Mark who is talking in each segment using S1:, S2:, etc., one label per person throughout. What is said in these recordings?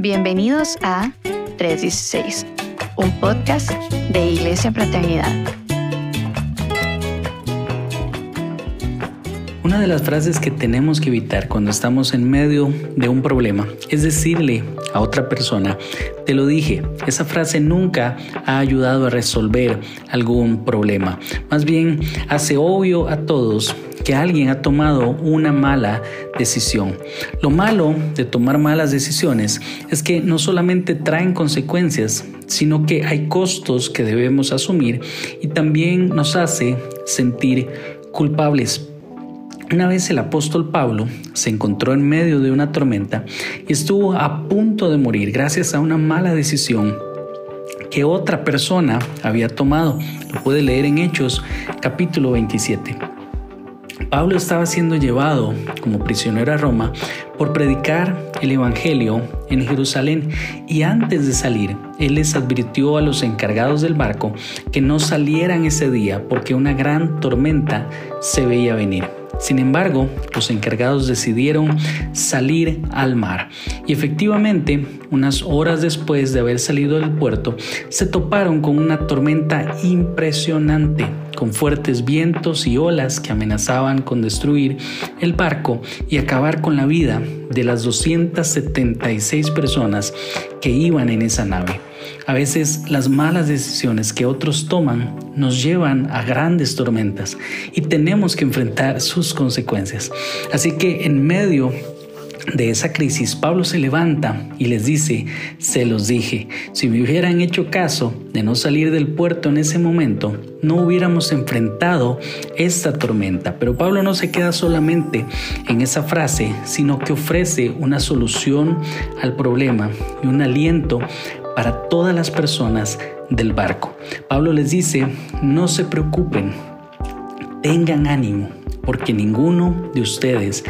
S1: Bienvenidos a 316, un podcast de Iglesia Fraternidad.
S2: Una de las frases que tenemos que evitar cuando estamos en medio de un problema es decirle a otra persona, te lo dije, esa frase nunca ha ayudado a resolver algún problema. Más bien hace obvio a todos que alguien ha tomado una mala decisión. Lo malo de tomar malas decisiones es que no solamente traen consecuencias, sino que hay costos que debemos asumir y también nos hace sentir culpables. Una vez el apóstol Pablo se encontró en medio de una tormenta y estuvo a punto de morir gracias a una mala decisión que otra persona había tomado. Lo puede leer en Hechos capítulo 27. Pablo estaba siendo llevado como prisionero a Roma por predicar el Evangelio en Jerusalén y antes de salir, él les advirtió a los encargados del barco que no salieran ese día porque una gran tormenta se veía venir. Sin embargo, los encargados decidieron salir al mar y efectivamente, unas horas después de haber salido del puerto, se toparon con una tormenta impresionante, con fuertes vientos y olas que amenazaban con destruir el barco y acabar con la vida de las 276 personas que iban en esa nave. A veces las malas decisiones que otros toman nos llevan a grandes tormentas y tenemos que enfrentar sus consecuencias. Así que en medio de esa crisis, Pablo se levanta y les dice, se los dije, si me hubieran hecho caso de no salir del puerto en ese momento, no hubiéramos enfrentado esta tormenta. Pero Pablo no se queda solamente en esa frase, sino que ofrece una solución al problema y un aliento para todas las personas del barco. Pablo les dice, no se preocupen, tengan ánimo, porque ninguno de ustedes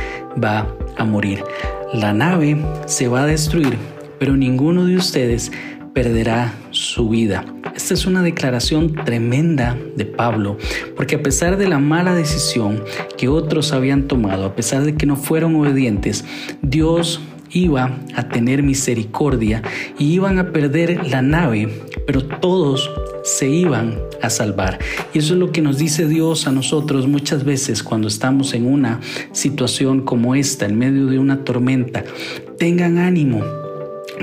S2: va a morir. La nave se va a destruir, pero ninguno de ustedes perderá su vida. Esta es una declaración tremenda de Pablo, porque a pesar de la mala decisión que otros habían tomado, a pesar de que no fueron obedientes, Dios iba a tener misericordia y iban a perder la nave, pero todos se iban a salvar. Y eso es lo que nos dice Dios a nosotros muchas veces cuando estamos en una situación como esta, en medio de una tormenta. Tengan ánimo.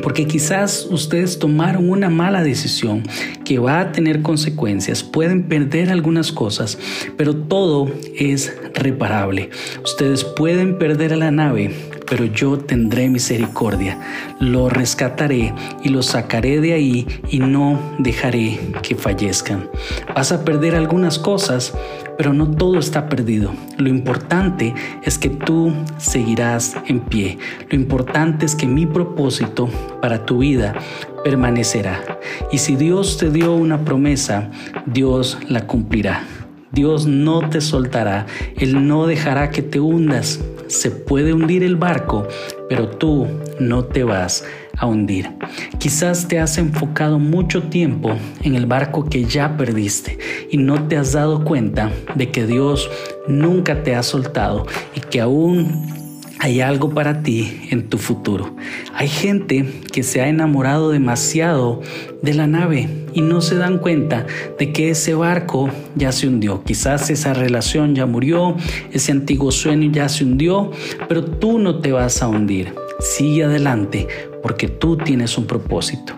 S2: Porque quizás ustedes tomaron una mala decisión que va a tener consecuencias, pueden perder algunas cosas, pero todo es reparable. Ustedes pueden perder la nave, pero yo tendré misericordia, lo rescataré y lo sacaré de ahí y no dejaré que fallezcan. Vas a perder algunas cosas, pero no todo está perdido. Lo importante es que tú seguirás en pie. Lo importante es que mi propósito para tu vida permanecerá. Y si Dios te dio una promesa, Dios la cumplirá. Dios no te soltará, Él no dejará que te hundas. Se puede hundir el barco, pero tú no te vas a hundir. Quizás te has enfocado mucho tiempo en el barco que ya perdiste y no te has dado cuenta de que Dios nunca te ha soltado y que aún hay algo para ti en tu futuro. Hay gente que se ha enamorado demasiado de la nave y no se dan cuenta de que ese barco ya se hundió. Quizás esa relación ya murió, ese antiguo sueño ya se hundió, pero tú no te vas a hundir. Sigue adelante porque tú tienes un propósito.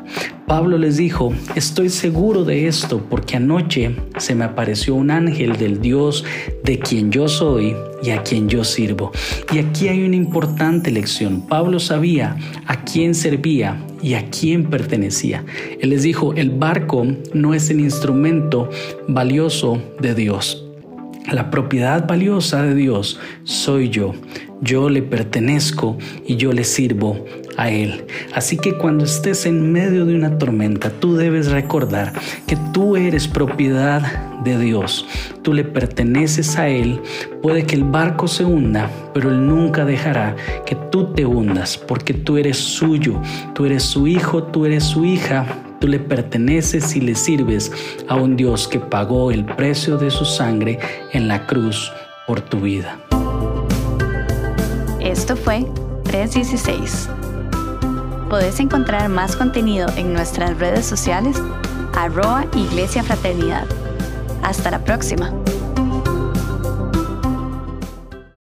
S2: Pablo les dijo, estoy seguro de esto porque anoche se me apareció un ángel del Dios de quien yo soy y a quien yo sirvo. Y aquí hay una importante lección. Pablo sabía a quién servía y a quién pertenecía. Él les dijo, el barco no es el instrumento valioso de Dios. La propiedad valiosa de Dios soy yo. Yo le pertenezco y yo le sirvo a Él. Así que cuando estés en medio de una tormenta, tú debes recordar que tú eres propiedad de Dios. Tú le perteneces a Él. Puede que el barco se hunda, pero Él nunca dejará que tú te hundas, porque tú eres suyo. Tú eres su hijo, tú eres su hija Tú le perteneces y le sirves a un Dios que pagó el precio de su sangre en la cruz por tu vida.
S1: Esto fue 316 Podés encontrar más contenido en nuestras redes sociales, arroba Iglesia Fraternidad. Hasta la próxima.